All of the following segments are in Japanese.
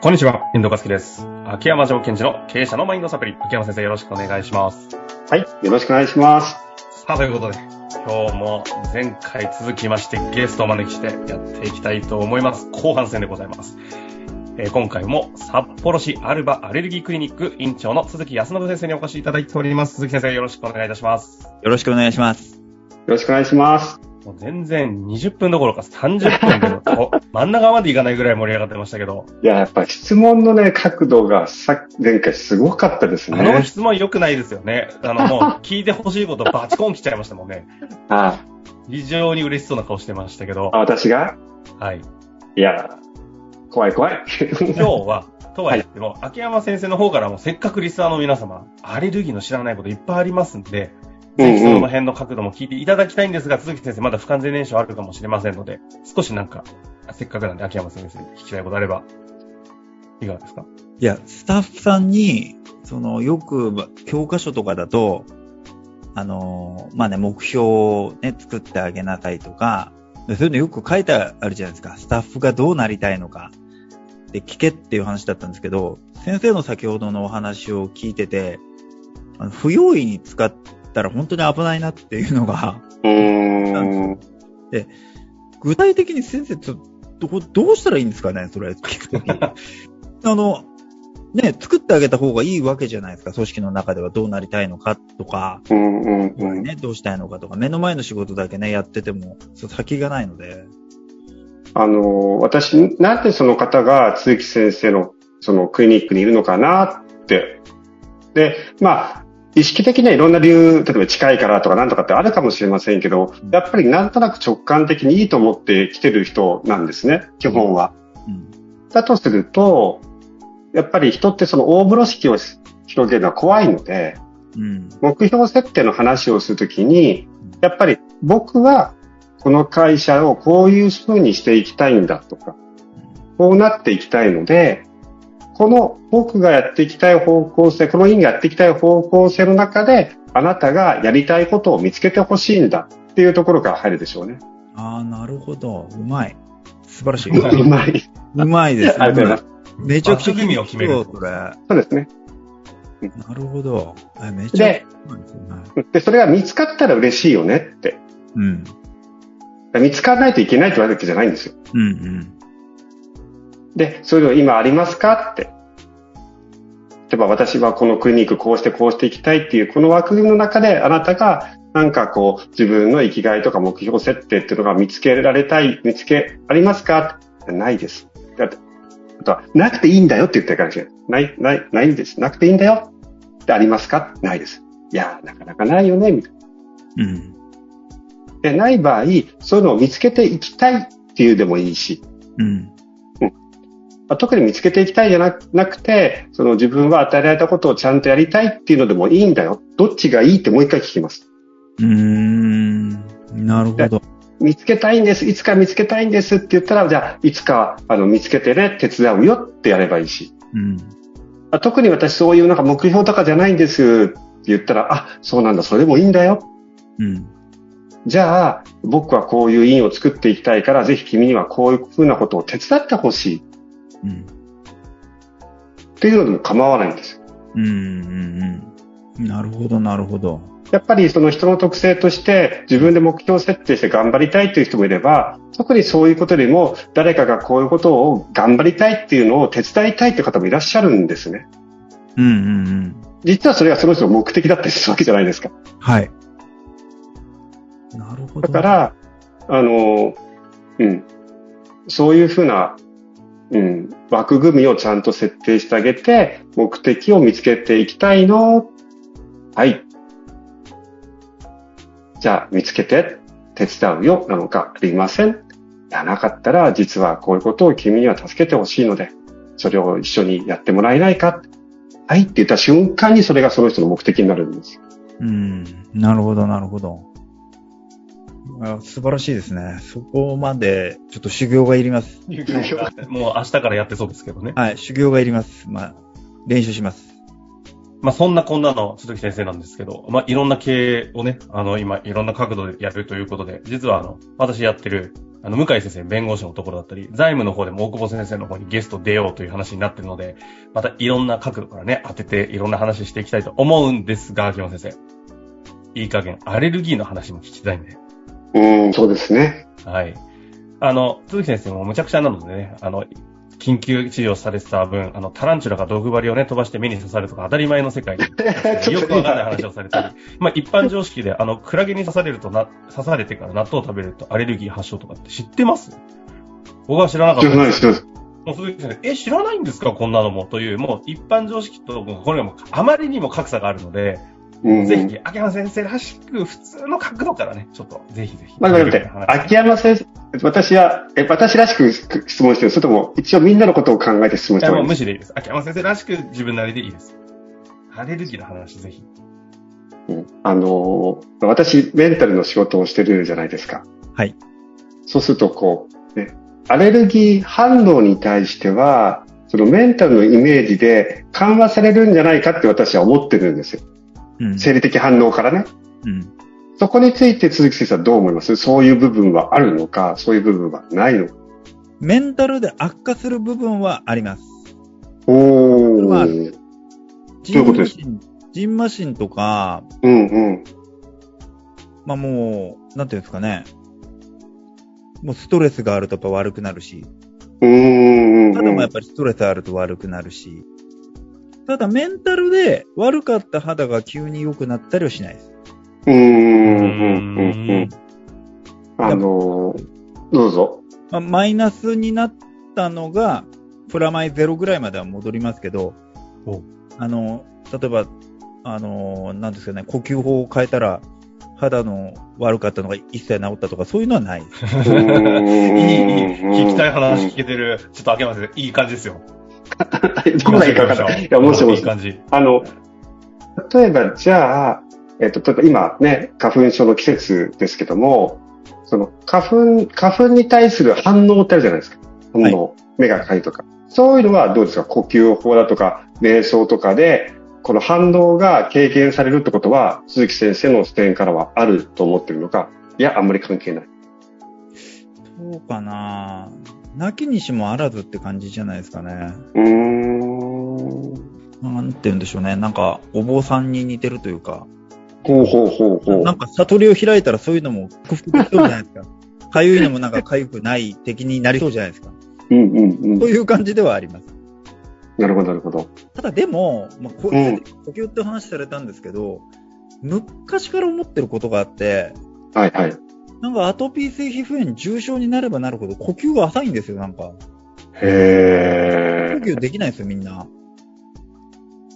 こんにちは、遠藤和樹です。秋山条件時の経営者のマインドサプリ。秋山先生よろしくお願いします。はい。よろしくお願いします。さあ、ということで、今日も前回続きましてゲストをお招きしてやっていきたいと思います。後半戦でございます。えー今回も札幌市アルバアレルギークリニック院長の鈴木康信先生にお越しいただいております。鈴木先生よろしくお願いいたします。よろしくお願いします。よろしくお願いします。もう全然20分どころか30分でもこう 真ん中までいかないぐらい盛り上がってましたけど、いや、やっぱ質問のね、角度がさ前回すごかったですあのね。質問良くないですよね。あの、もう 聞いてほしいことバチコン来ちゃいましたもんね。あ非常に嬉しそうな顔してましたけどあ、、私が？はい。いや、怖い怖い。今日は、とは言っても、秋山先生の方からもせっかくリスナーの皆様、アレルギーの知らないこといっぱいありますんで、ぜひその辺の角度も聞いていただきたいんですが、鈴木先生まだ不完全燃焼あるかもしれませんので、少しなんか、せっかくなんで秋山先生に聞きたいことあれば、いかがですか？いや、スタッフさんに、その、よく、ま教科書とかだと、あの、まあね、目標をね、作ってあげなさいとか、そういうのよく書いてあるじゃないですか。スタッフがどうなりたいのか。で、聞けっていう話だったんですけど、先生の先ほどのお話を聞いてて、あの不用意に使ったら本当に危ないなっていうのが、うーん。具体的に先生と、ど、どうしたらいいんですかねそれ、聞くとき。あの、ね、作ってあげた方がいいわけじゃないですか。組織の中ではどうなりたいのかとか、うんうんうん。ね、どうしたいのかとか、目の前の仕事だけね、やってても、そう先がないので。あの、私、なんでその方が鈴木先生のそのクリニックにいるのかなって。で、まあ、意識的にはいろんな理由、例えば近いからとかなんとかってあるかもしれませんけど、やっぱりなんとなく直感的にいいと思って来てる人なんですね、基本は。うん。だとすると、やっぱり人ってその大風呂敷を広げるのは怖いので、うん。目標設定の話をするときに、やっぱり僕はこの会社をこういう風にしていきたいんだとか、こうなっていきたいので、この僕がやっていきたい方向性、この院がやっていきたい方向性の中で、あなたがやりたいことを見つけてほしいんだっていうところから入るでしょうね。ああ、なるほど。うまい。素晴らしい。うまい。うまいです。ありがとうございます。めちゃくちゃ枠組みを決めるそそうですね。るほど。えめちゃで、でそれが見つかったら嬉しいよねって。うん。見つからないといけないって言われるわけじゃないんですよ。うんうん。で、それを今ありますか？って。例えば私はこのクリニックこうしてこうしていきたいっていうこの枠組みの中であなたがなんかこう自分の生きがいとか目標設定っていうのが見つけられたい、見つけありますか？ないです。だってあとは、なくていいんだよって言ってるからしい。ない、ない、ないんです。なくていいんだよってありますか？ないです。いやー、なかなかないよね、みたいな。うん。で、ない場合、そういうのを見つけていきたいっていうでもいいし、うん。まあ特に見つけていきたいじゃなくて、その自分は与えられたことをちゃんとやりたいっていうのでもいいんだよ。どっちがいいってもう一回聞きます。うーん。なるほど。見つけたいんです。いつか見つけたいんですって言ったら、じゃあ、いつか、あの、見つけてね、手伝うよってやればいいし。うん。あ特に私そういうなんか目標とかじゃないんですって言ったら、あ、そうなんだ、それでもいいんだよ。うん。じゃあ、僕はこういう院を作っていきたいから、ぜひ君にはこういうふうなことを手伝ってほしいうん。っていうのでも構わないんですよ。うん。うん。うん。なるほど、なるほど。やっぱりその人の特性として自分で目標設定して頑張りたいという人もいれば、特にそういうことよりも誰かがこういうことを頑張りたいっていうのを手伝いたいという方もいらっしゃるんですね。うん。うん。うん。実はそれがその人の目的だったりするわけじゃないですか。はい。なるほど。だから、あの、うん。そういうふうな、うん、枠組みをちゃんと設定してあげて、目的を見つけていきたいの。はい。じゃあ、見つけて手伝うよなのかありません。いや、なかったら、実はこういうことを君には助けてほしいので、それを一緒にやってもらえないか。はいって言った瞬間にそれがその人の目的になるんです。うん。なるほど、なるほど。あ素晴らしいですね。そこまで、ちょっと修行がいります。もう明日からやってそうですけどね。はい、修行がいります。まあ、練習します。まあ、そんなこんなの鈴木先生なんですけど、まあ、いろんな経営をね、あの、今、いろんな角度でやるということで、実はあの、私やってる、あの、向井先生、弁護士のところだったり、財務の方でも大久保先生の方にゲスト出ようという話になってるので、またいろんな角度からね、当てていろんな話していきたいと思うんですが、秋山先生。いい加減、アレルギーの話も聞きたいんで。うん、そうですね。はい。あの、鈴木先生もむちゃくちゃなのでね、あの、緊急治療されてた分、あの、タランチュラが毒針をね、飛ばして目に刺さるとか当たり前の世界に、よくわかんない話をされたり、まあ一般常識で、あの、クラゲに刺されるとな、刺されてから納豆を食べるとアレルギー発症とかって知ってます？僕は知らなかった知らないです、知らないです。もう鈴木先生、え、知らないんですか？こんなのも。という、もう一般常識と、これはもうあまりにも格差があるので、うん、ぜひ、秋山先生らしく、普通の角度からね、ちょっと、ぜひぜひ。まあ、待って待って、秋山先生、私は、え、私らしく質問してるそれとも、一応みんなのことを考えて質問してもいいです無視でいいです。秋山先生らしく自分なりでいいです。アレルギーの話、ぜひ。うんあのー、私、メンタルの仕事をしてるじゃないですか。はい。そうすると、こう、ね、アレルギー反応に対しては、そのメンタルのイメージで緩和されるんじゃないかって私は思ってるんですよ。うん。生理的反応からね。うん。そこについて鈴木先生はどう思います？そういう部分はあるのか、そういう部分はないのか？メンタルで悪化する部分はあります。おー。ジどういうことです？ジン、マシンとか、うんうん。まあもう、なんていうんですかね。もうストレスがあるとやっぱ悪くなるし、うーん。肌もやっぱりストレスあると悪くなるし、ただメンタルで悪かった肌が急に良くなったりはしないです。うーん。うん。うん。うん。あのー、どうぞ。まあ、マイナスになったのが、プラマイゼロぐらいまでは戻りますけどお、あの、例えば、あの、なんですかね、呼吸法を変えたら、肌の悪かったのが一切治ったとか、そういうのはない。いい、いい、聞きたい話聞けてる。ちょっと秋山先生、いい感じですよ。どこがいいか分かんない。いや、もしもし。いい感じ。あの、例えば、じゃあ、えっと、例えば今ね、花粉症の季節ですけども、その、花粉、花粉に対する反応ってあるじゃないですか。反応。目がかゆいとか。そういうのはどうですか？呼吸法だとか、瞑想とかで、この反応が軽減されるってことは、鈴木先生の視点からはあると思ってるのか、いや、あんまり関係ない。そうかな？泣きにしもあらずって感じじゃないですかね。うーん。なんて言うんでしょうね。なんか、お坊さんに似てるというか、ほうほうほうほう。なんか悟りを開いたらそういうのも克服できそうじゃないですか。かゆいのもなんかかゆくない敵になりそうじゃないですか。うんうんうんそう。いう感じではあります。なるほど、なるほど。ただでも、まあ、こううん呼吸って話されたんですけど、昔から思ってることがあって、はいはい。なんかアトピー性皮膚炎重症になればなるほど呼吸が浅いんですよ、なんか。へー。呼吸できないですよ、みんな。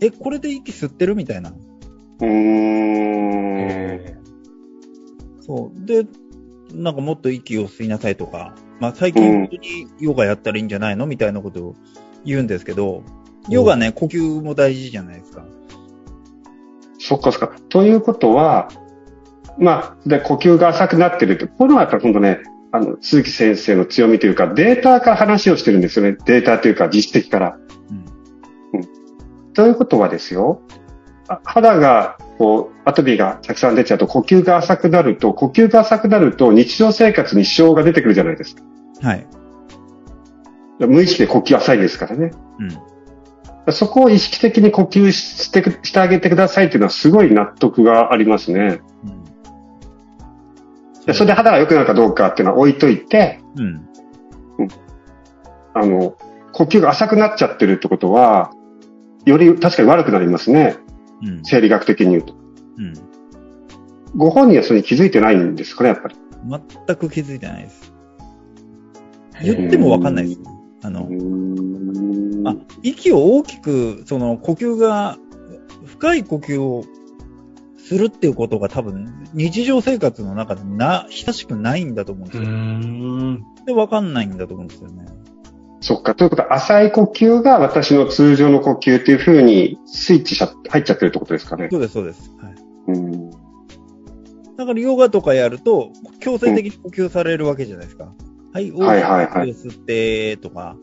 え、これで息吸ってるみたいな。うーん。えそう。で、なんかもっと息を吸いなさいとか、まあ最近本当にヨガやったらいいんじゃないのみたいなことを言うんですけど、ヨガね、呼吸も大事じゃないですか。そっかそっか。ということは、まあ、で、呼吸が浅くなってるって、こういうのはやっぱり本当ね、あの、鈴木先生の強みというか、データから話をしてるんですよね。データというか、実績から。うん。ということはですよ、あ肌が、こう、アトピーがたくさん出ちゃうと、呼吸が浅くなると、呼吸が浅くなると、日常生活に支障が出てくるじゃないですか。はい。無意識で呼吸浅いですからね。うん。そこを意識的に呼吸してくしてあげてくださいっていうのはすごい納得がありますね。うんでそれで肌が良くなるかどうかっていうのは置いといて、うん。あの、呼吸が浅くなっちゃってるってことは、より確かに悪くなりますね。うん。生理学的に言うと。うん。ご本人はそれに気づいてないんですかね、やっぱり。全く気づいてないです。言ってもわかんないです。あの、んあ、息を大きく、その呼吸が、深い呼吸をするっていうことが多分日常生活の中でな、親しくないんだと思うんでうーすよ。ん。で、わかんないんだと思うんですよね。そっか。ということは、浅い呼吸が私の通常の呼吸っていうふうにスイッチしちゃ入っちゃってるってことですかね。そうです、そうです。はい。うんだからヨガとかやると、強制的に呼吸されるわけじゃないですか。はい、大きくはいはいはい息を吸って、とか、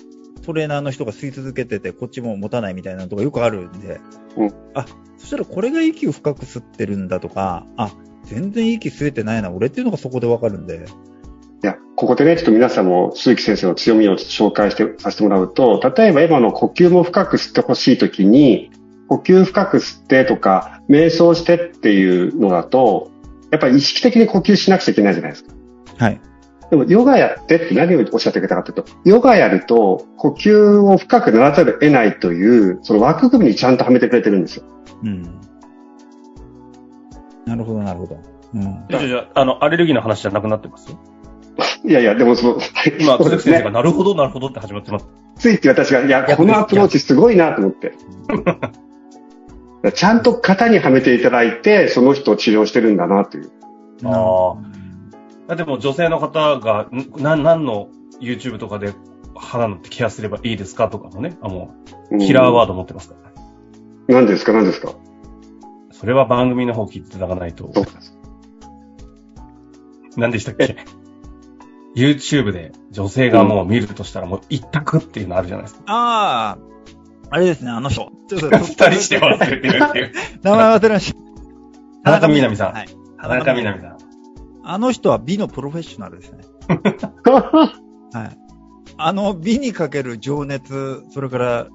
トレーナーの人が吸い続けてて、こっちも持たないみたいなのとかよくあるんで、うんあ、そしたらこれが息を深く吸ってるんだとか、あ、全然息吸えてないな、俺っていうのがそこでわかるんで、いや、ここでね、ちょっと皆さんも鈴木先生の強みを紹介してさせてもらうと、例えば今の呼吸も深く吸ってほしいときに、呼吸深く吸ってとか、瞑想してっていうのだと、やっぱり意識的に呼吸しなくちゃいけないじゃないですか。はい。でも、ヨガやってって何をおっしゃってくれたかというと、ヨガやると、呼吸を深くならざるを得ないという、その枠組みにちゃんとはめてくれてるんですよ。うん。なるほど、なるほど。うん。じゃあじゃあ、あの、アレルギーの話じゃなくなってます？いやいや、でもその、今、そうですね鈴木先生が。なるほど、なるほどって始まってます。ついって私が、いや、このアプローチすごいなと思って。ちゃんと型にはめていただいて、その人を治療してるんだなという。ああでも女性の方が、んな、何の YouTube とかで肌のケアすればいいですかとかもね、あ、もう、キラーワード持ってますからね。何ですか？何ですか？それは番組の方聞いていただかないと。そうです。何でしたっけ ?YouTube で女性がもう見るとしたらもう一択っていうのあるじゃないですか。ああ、あれですね、あの人。ちょっと二人して忘れてるっていう。名前忘れました。田中みな実さんはい。田中みな実さん。あの人は美のプロフェッショナルですね。はい。あの美にかける情熱、それから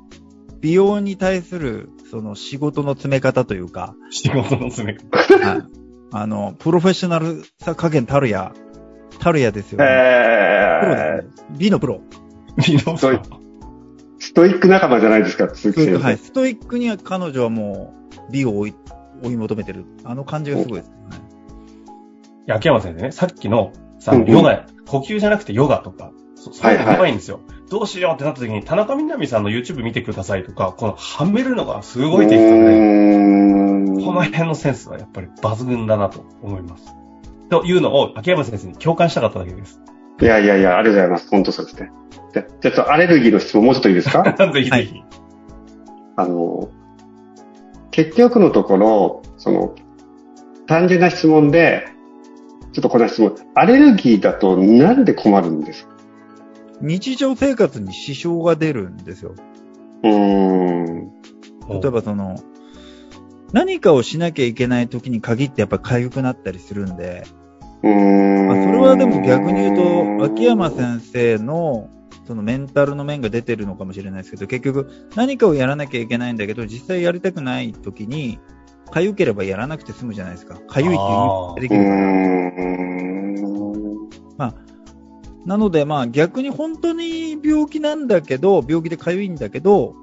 美容に対するその仕事の詰め方というか、仕事の詰めはい。あの、プロフェッショナルさ加減たるや、たるやですよね。プロえですね。美のプロ。美のそうストイック仲間じゃないですか、鈴木先生。はい。ストイックには彼女はもう美を追い追い求めてる。あの感じがすごいですね。秋山先生ね、さっきの、さ、うんうんヨガや、呼吸じゃなくてヨガとか、そそういうのはいはいやばいんですよ。どうしようってなった時に、田中みな実さんの YouTube 見てくださいとか、この、はめるのがすごいで、うーんこの辺のセンスはやっぱり抜群だなと思います。というのを、秋山先生に共感したかっただけです。いやいやいや、ありがとうございます。本当そうですね。じゃ、ちょっとアレルギーの質問もうちょっといいですか？ぜひぜひ。あの、結局のところ、その、単純な質問で、ちょっとこの質問、アレルギーだとなんで困るんですか？日常生活に支障が出るんですよ。うーん。例えばその、何かをしなきゃいけない時に限ってやっぱ痒くなったりするんで、うーん。まあ、それはでも逆に言うと、秋山先生のそのメンタルの面が出てるのかもしれないですけど、結局何かをやらなきゃいけないんだけど、実際やりたくない時に、痒ければやらなくて済むじゃないですか。痒いっていう言い方ができるから。ん。なので、まあ逆に本当に病気なんだけど、病気で痒いんだけど、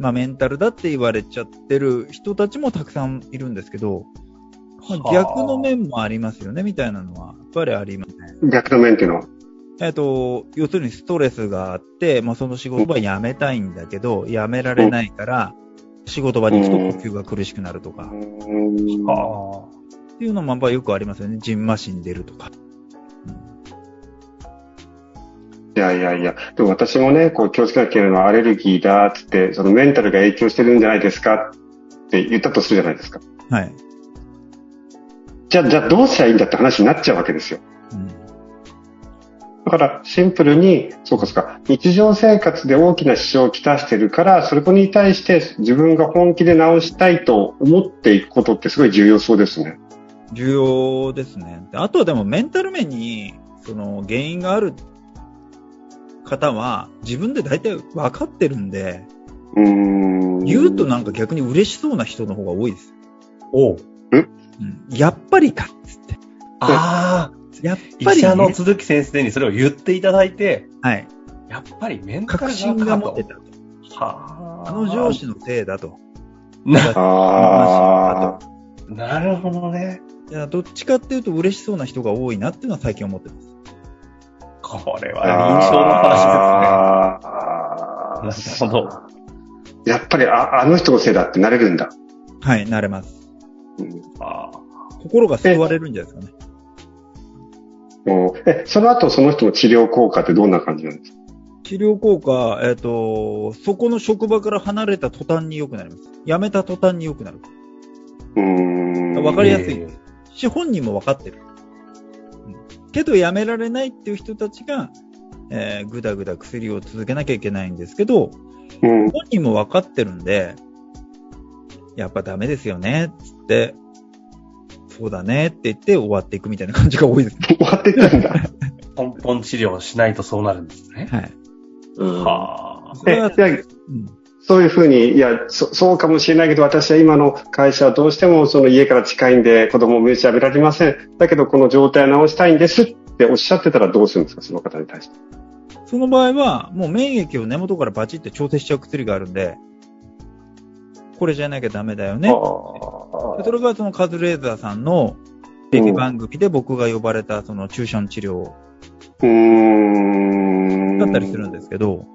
まあメンタルだって言われちゃってる人たちもたくさんいるんですけど、まあ、逆の面もありますよね、みたいなのは、やっぱりありますね。逆の面っていうのは？えっと、要するにストレスがあって、まあその仕事は辞めたいんだけど、辞められないから、仕事場に行くと呼吸が苦しくなるとか、っあていうのもやっぱよくありますよね。ジンマシン出るとか。いやいやいや、でも私もね、こう気をつけなきゃいけないのはアレルギーだっつって、そのメンタルが影響してるんじゃないですか？って言ったとするじゃないですか。はい。じゃあ、じゃあどうすりゃいいんだって話になっちゃうわけですよ。うんだからシンプルに、そうかそうか、日常生活で大きな支障をきたしてるから、それに対して自分が本気で直したいと思っていくことってすごい重要そうですね。重要ですね。であとはでもメンタル面に、その原因がある方は自分で大体分かってるんで、うーん。言うとなんか逆に嬉しそうな人の方が多いです。おう。うん、やっぱりかっつって。ああ、やっぱり、医者のね、鈴木先生にそれを言っていただいて、はい。やっぱりメンタル確信が持ってたと。はあ。あの上司のせいだと。な、ああ。なるほどね。いや、どっちかっていうと嬉しそうな人が多いなっていうのは最近思ってます。これは印象の話ですね。なるほど。やっぱりああの人のせいだってなれるんだ。はい、なれます。うんあ心が救われるんじゃないですかね。え、その後その人の治療効果ってどんな感じなんですか？治療効果、えっ、と、そこの職場から離れた途端に良くなります。辞めた途端に良くなる。うーん。わかりやすいえーし、本人も分かってる。うんけど辞められないっていう人たちが、えーぐだぐだ薬を続けなきゃいけないんですけど、うん。本人も分かってるんで、やっぱダメですよね、つって、そうだねって言って終わっていくみたいな感じが多いですね。終わっていくんだ。根本治療をしないとそうなるんですね。はい。うんはあ。そうんそういうふうに、いやそ、そうかもしれないけど、私は今の会社はどうしてもその家から近いんで子供を召し上げられません。だけどこの状態を治したいんですっておっしゃってたらどうするんですか、その方に対して。その場合は、もう免疫を根元からバチって調整しちゃう薬があるんで、これじゃなきゃダメだよね。それがそのカズレーザーさんのテレビ番組で僕が呼ばれたその注射の治療。だったりするんですけど、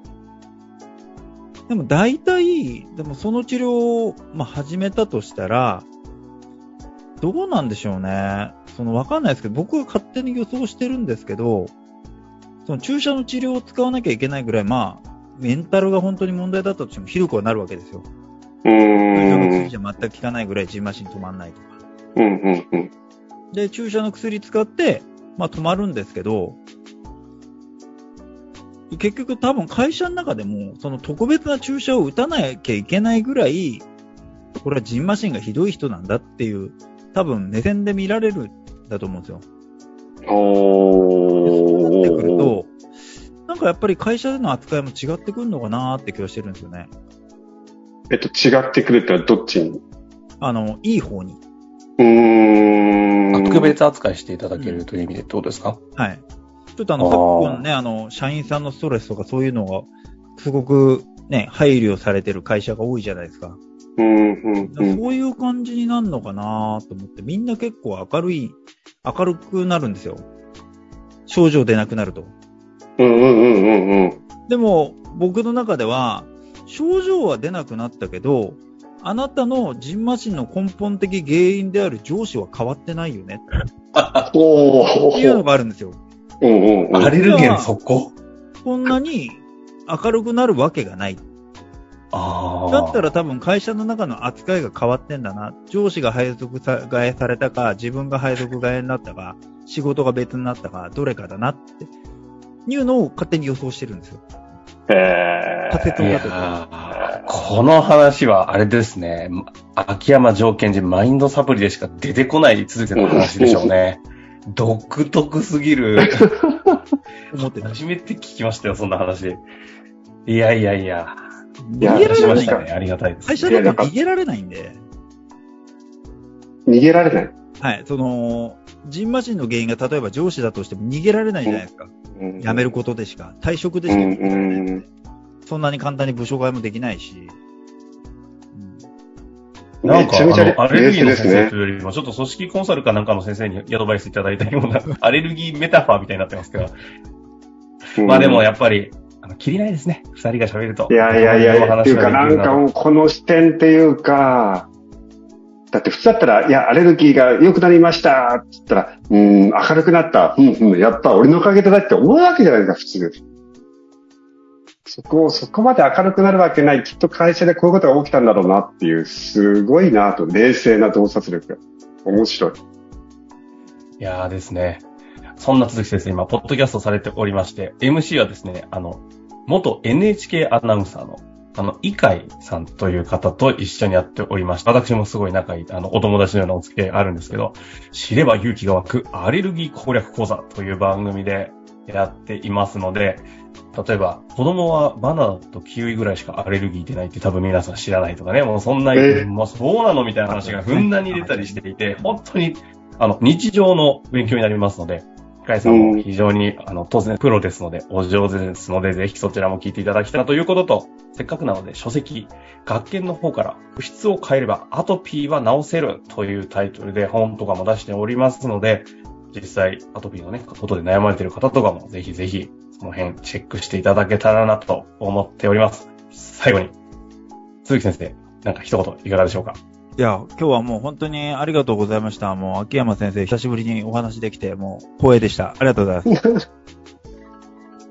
でも大体、でもその治療を、まあ、始めたとしたら、どうなんでしょうね。そのわかんないですけど、僕が勝手に予想してるんですけど、その注射の治療を使わなきゃいけないぐらい、まあ、メンタルが本当に問題だったとしてもひどくはなるわけですよ。うー注射のん。薬じゃ全く効かないぐらいジンマシン止まんないとか。うん、うん、うん。で、注射の薬使って、まあ止まるんですけど、結局多分会社の中でも、その特別な注射を打たなきゃいけないぐらい、これはジンマシンがひどい人なんだっていう、多分目線で見られるんだと思うんですよ。でそうなってくる。と、なんかやっぱり会社での扱いも違ってくるのかなーって気がしてるんですよね。えっと、違ってくるってのはどっちに？あの、いい方に。うーん。特別扱いしていただけるという意味でどうですか、はい。ちょっとあの、昨今ね、あの、社員さんのストレスとかそういうのが、すごくね、配慮されてる会社が多いじゃないですか。うん、うん、うん。そういう感じになるのかなと思って、みんな結構明るい、明るくなるんですよ。症状出なくなると。うん、うん、うん、うん、うん。でも、僕の中では、症状は出なくなったけど、あなたのジンマシンの根本的原因である上司は変わってないよね。おっていうのー。があるんですよ。うん、うん、うん。アレルゲンそここんなに明るくなるわけがない。ああ。だったら多分会社の中の扱いが変わってんだな。上司が配属さ替えされたか、自分が配属替えになったか、仕事が別になったか、どれかだなって、いうのを勝手に予想してるんですよ。えいや仮説を立てて。ーこの話はあれですね。秋山条件人マインドサプリでしか出てこない続きの話でしょうね。独特すぎる。思ってた。初めて聞きましたよ、そんな話。いやいやいや。いや逃げられないしましたね。ありがたいです。会社だと逃げられないんで。逃げられない。はい。その、ジンマシンの原因が例えば上司だとしても逃げられないじゃないですか。うん辞めることでしか、退職でしかうん、うん。そんなに簡単に部署替えもできないし。うんなんか、あの、アレルギーの先冷静ですね生というよりも、ちょっと組織コンサルかなんかの先生にアドバイスいただいたような、アレルギーメタファーみたいになってますけど。うんまあでもやっぱり、あの、切りないですね。二人が喋ると。いやいやいやいや、っていうかなんかもうこの視点っていうか、だって普通だったら、いや、アレルギーが良くなりましたって言ったら、うーん、明るくなった。うん、うん、やっぱ俺のおかげでだって思うわけじゃないですか、普通。そこを、そこまで明るくなるわけない。きっと会社でこういうことが起きたんだろうなっていう、すごいなと、冷静な洞察力。面白い。いやーですね。そんな鈴木先生、今、ポッドキャストされておりまして、MC はですね、あの、元 NHK アナウンサーの、あの、イカイさんという方と一緒にやっておりまして、私もすごい仲いい、あの、お友達のようなお付き合いあるんですけど、知れば勇気が湧くアレルギー攻略講座という番組でやっていますので、例えば、子供はバナナとキウイぐらいしかアレルギー出ないって多分皆さん知らないとかね、もうそんな、えーまあそうなのみたいな話がふんだんに出たりしていて、本当に、あの、日常の勉強になりますので、深井さんも非常に、あの、当然プロですので、お上手ですので、ぜひそちらも聞いていただきたいなということと、せっかくなので書籍、学研の方から、物質を変えればアトピーは治せるというタイトルで本とかも出しておりますので、実際アトピーのね、ことで悩まれている方とかも、ぜひぜひ、その辺チェックしていただけたらなと思っております。最後に、鈴木先生、なんか一言いかがでしょうか？いや、今日はもう本当にありがとうございました。もう秋山先生、久しぶりにお話できて、もう光栄でした。ありがとうございます。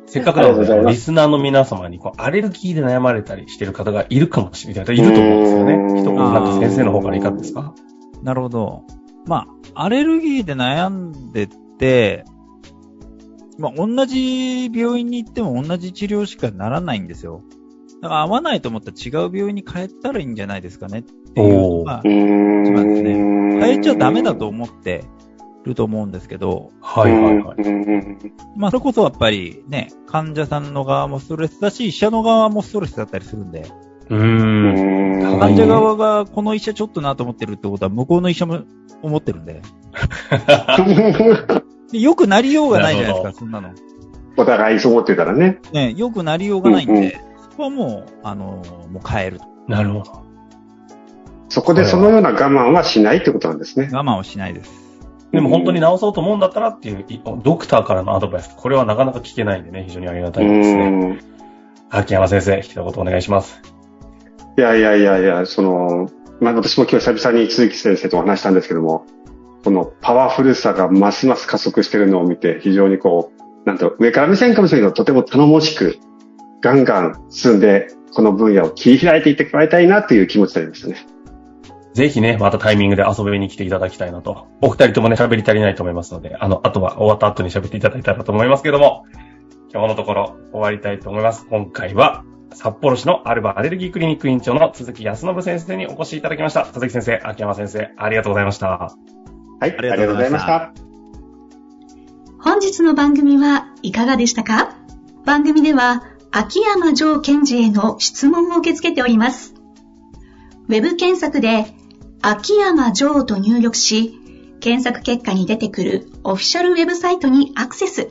せっかくなので、リスナーの皆様に、こう、アレルギーで悩まれたりしている方がいるかもしれない。いると思うんですよね。一言なんか先生の方からいかがですか？なるほど。まあ、アレルギーで悩んでて、まあ、同じ病院に行っても同じ治療しかならないんですよ。だから合わないと思ったら違う病院に変えたらいいんじゃないですかねっていうのがう、ーん。そうですね変えちゃダメだと思ってると思うんですけど、はいはいはい。うんまあ、それこそやっぱりね、患者さんの側もストレスだし、医者の側もストレスだったりするんで、うーん。うん患者側がこの医者ちょっとなと思ってるってことは、向こうの医者も思ってるん で。でよくなりようがないじゃないですか、そんなの。お互いそう思ってたらね。ね、よくなりようがないんうんうんで、そこはもう、あの、もう変えると。なるほど。そこでそのような我慢はしないってことなんですね。我慢をしないです。でも本当に治そうと思うんだったらっていう、いドクターからのアドバイス、これはなかなか聞けないんでね、非常にありがたういですね。ん。秋山先生、一言お願いします。いやいやいやいや、その、まあ私も今日久々に鈴木先生とお話したんですけども、このパワフルさがますます加速してるのを見て、非常にこう、なんと上から目線かもしれないけど、とても頼もしく、ガンガン進んで、この分野を切り開いていってもらいたいなという気持ちになりましたね。ぜひね、またタイミングで遊びに来ていただきたいなと。お二人ともね、喋り足りないと思いますので、あの、あとは終わった後に喋っていただいたらと思いますけども、今日のところ終わりたいと思います。今回は、札幌市のアルバアレルギークリニック院長の鈴木康信先生にお越しいただきました。鈴木先生、秋山先生、ありがとうございました。はい、ありがとうございました。本日の番組はいかがでしたか？番組では秋山城賢治への質問を受け付けております。ウェブ検索で秋山城と入力し、検索結果に出てくるオフィシャルウェブサイトにアクセス。